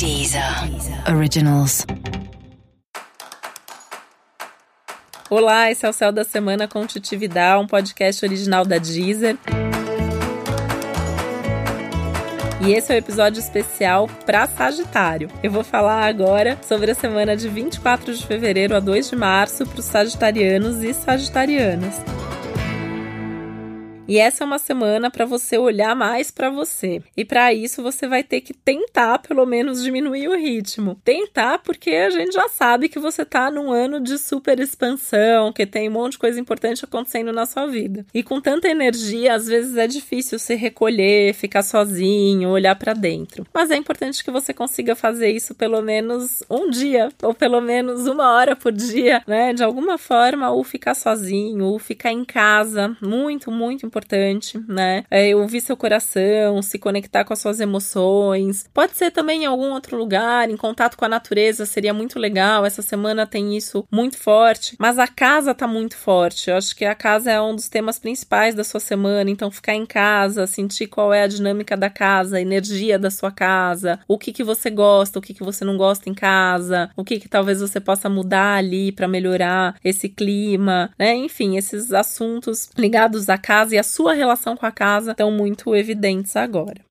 Deezer Originals. Olá, esse é o Céu da Semana com Titividade, um podcast original da Deezer. E esse é o um episódio especial para Sagitário. Eu vou falar agora sobre a semana de 24 de fevereiro a 2 de março para os sagitarianos e sagitarianas. E essa é uma semana para você olhar mais para você. E para isso você vai ter que tentar pelo menos diminuir o ritmo. Tentar porque a gente já sabe que você tá num ano de super expansão, que tem um monte de coisa importante acontecendo na sua vida. E com tanta energia, às vezes é difícil se recolher, ficar sozinho, olhar para dentro. Mas é importante que você consiga fazer isso pelo menos um dia, ou pelo menos uma hora por dia, né? De alguma forma, ou ficar sozinho, ou ficar em casa. Muito, muito importante importante, né? É ouvir seu coração, se conectar com as suas emoções. Pode ser também em algum outro lugar, em contato com a natureza, seria muito legal. Essa semana tem isso muito forte, mas a casa tá muito forte. Eu acho que a casa é um dos temas principais da sua semana, então ficar em casa, sentir qual é a dinâmica da casa, a energia da sua casa, o que que você gosta, o que que você não gosta em casa, o que que talvez você possa mudar ali para melhorar esse clima, né? Enfim, esses assuntos ligados à casa e à sua relação com a casa estão muito evidentes agora.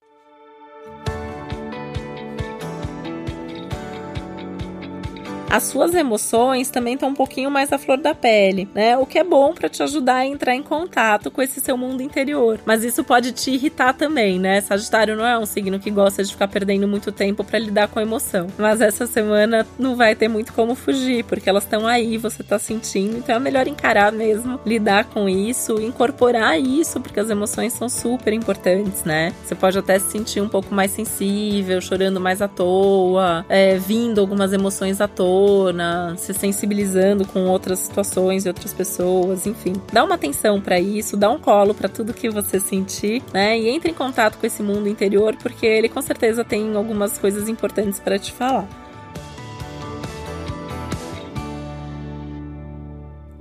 As suas emoções também estão um pouquinho mais à flor da pele, né? O que é bom para te ajudar a entrar em contato com esse seu mundo interior. Mas isso pode te irritar também, né? Sagitário não é um signo que gosta de ficar perdendo muito tempo para lidar com a emoção. Mas essa semana não vai ter muito como fugir, porque elas estão aí, você tá sentindo, então é melhor encarar mesmo, lidar com isso, incorporar isso, porque as emoções são super importantes, né? Você pode até se sentir um pouco mais sensível, chorando mais à toa, é, vindo algumas emoções à toa tona, se sensibilizando com outras situações e outras pessoas, enfim. Dá uma atenção para isso, dá um colo para tudo que você sentir, né? E entre em contato com esse mundo interior, porque ele com certeza tem algumas coisas importantes para te falar.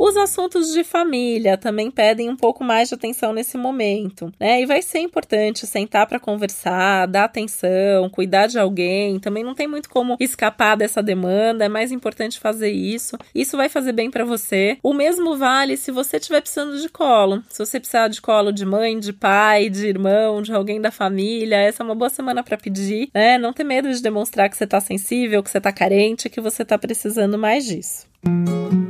Os assuntos de família também pedem um pouco mais de atenção nesse momento, né? E vai ser importante sentar para conversar, dar atenção, cuidar de alguém. Também não tem muito como escapar dessa demanda, é mais importante fazer isso. Isso vai fazer bem para você. O mesmo vale se você estiver precisando de colo. Se você precisar de colo de mãe, de pai, de irmão, de alguém da família, essa é uma boa semana para pedir, né? Não ter medo de demonstrar que você tá sensível, que você tá carente, que você tá precisando mais disso. Música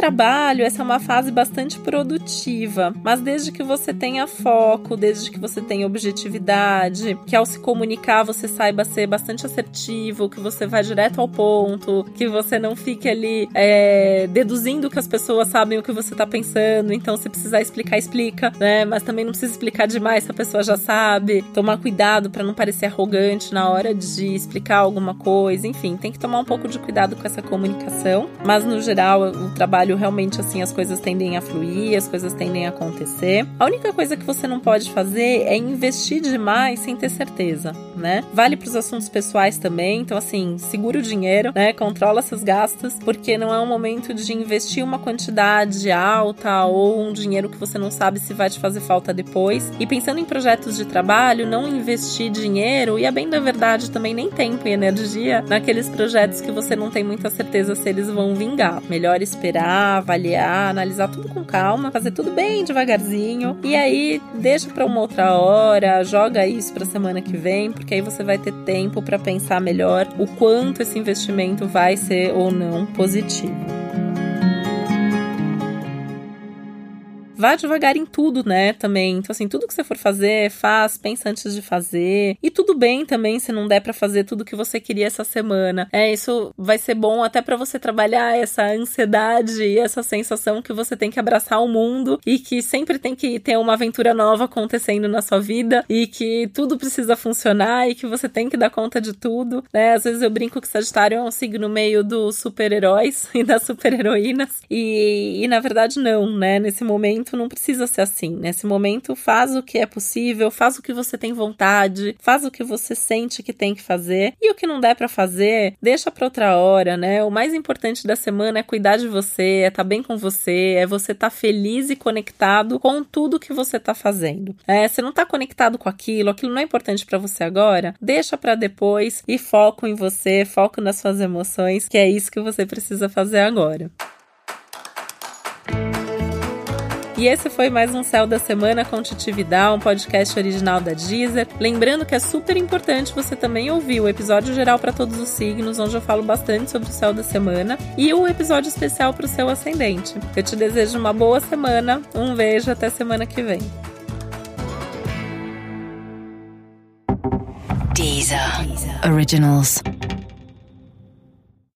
trabalho, essa é uma fase bastante produtiva, mas desde que você tenha foco, desde que você tenha objetividade, que ao se comunicar você saiba ser bastante assertivo, que você vá direto ao ponto, que você não fique ali é, deduzindo que as pessoas sabem o que você tá pensando, então se precisar explicar, explica, né? Mas também não precisa explicar demais se a pessoa já sabe. Tomar cuidado para não parecer arrogante na hora de explicar alguma coisa, enfim, tem que tomar um pouco de cuidado com essa comunicação, mas no geral o trabalho trabalho, realmente, assim, as coisas tendem a fluir, as coisas tendem a acontecer. A única coisa que você não pode fazer é investir demais sem ter certeza, né? Vale para os assuntos pessoais também, então, assim, segura o dinheiro, né? Controla seus gastos, porque não é um momento de investir uma quantidade alta ou um dinheiro que você não sabe se vai te fazer falta depois. E pensando em projetos de trabalho, não investir dinheiro e, a bem da verdade, também nem tempo e energia naqueles projetos que você não tem muita certeza se eles vão vingar. Melhor esperar avaliar, analisar tudo com calma, fazer tudo bem devagarzinho e aí deixa para uma outra hora, joga isso para semana que vem, porque aí você vai ter tempo para pensar melhor o quanto esse investimento vai ser ou não positivo. Vá devagar em tudo, né, também. Então, assim, tudo que você for fazer, faz, pensa antes de fazer. E tudo bem também se não der para fazer tudo que você queria essa semana. É, isso vai ser bom até para você trabalhar essa ansiedade e essa sensação que você tem que abraçar o mundo e que sempre tem que ter uma aventura nova acontecendo na sua vida e que tudo precisa funcionar e que você tem que dar conta de tudo, né? Às vezes eu brinco que Sagitário é um signo meio dos super-heróis e das super-heroínas e, e na verdade não, né? Nesse momento momento não precisa ser assim. Nesse momento, faz o que é possível, faz o que você tem vontade, faz o que você sente que tem que fazer. E o que não der para fazer, deixa para outra hora, né? O mais importante da semana é cuidar de você, é estar tá bem com você, é você estar tá feliz e conectado com tudo que você está fazendo. É, você não está conectado com aquilo, aquilo não é importante para você agora, deixa para depois e foco em você, foco nas suas emoções, que é isso que você precisa fazer agora. E esse foi mais um Céu da Semana com Titi Vidal, um podcast original da Deezer. Lembrando que é super importante você também ouvir o episódio geral para todos os signos, onde eu falo bastante sobre o céu da semana, e o episódio especial para o seu ascendente. Eu te desejo uma boa semana, um beijo, até semana que vem. Deezer. Deezer. Originals.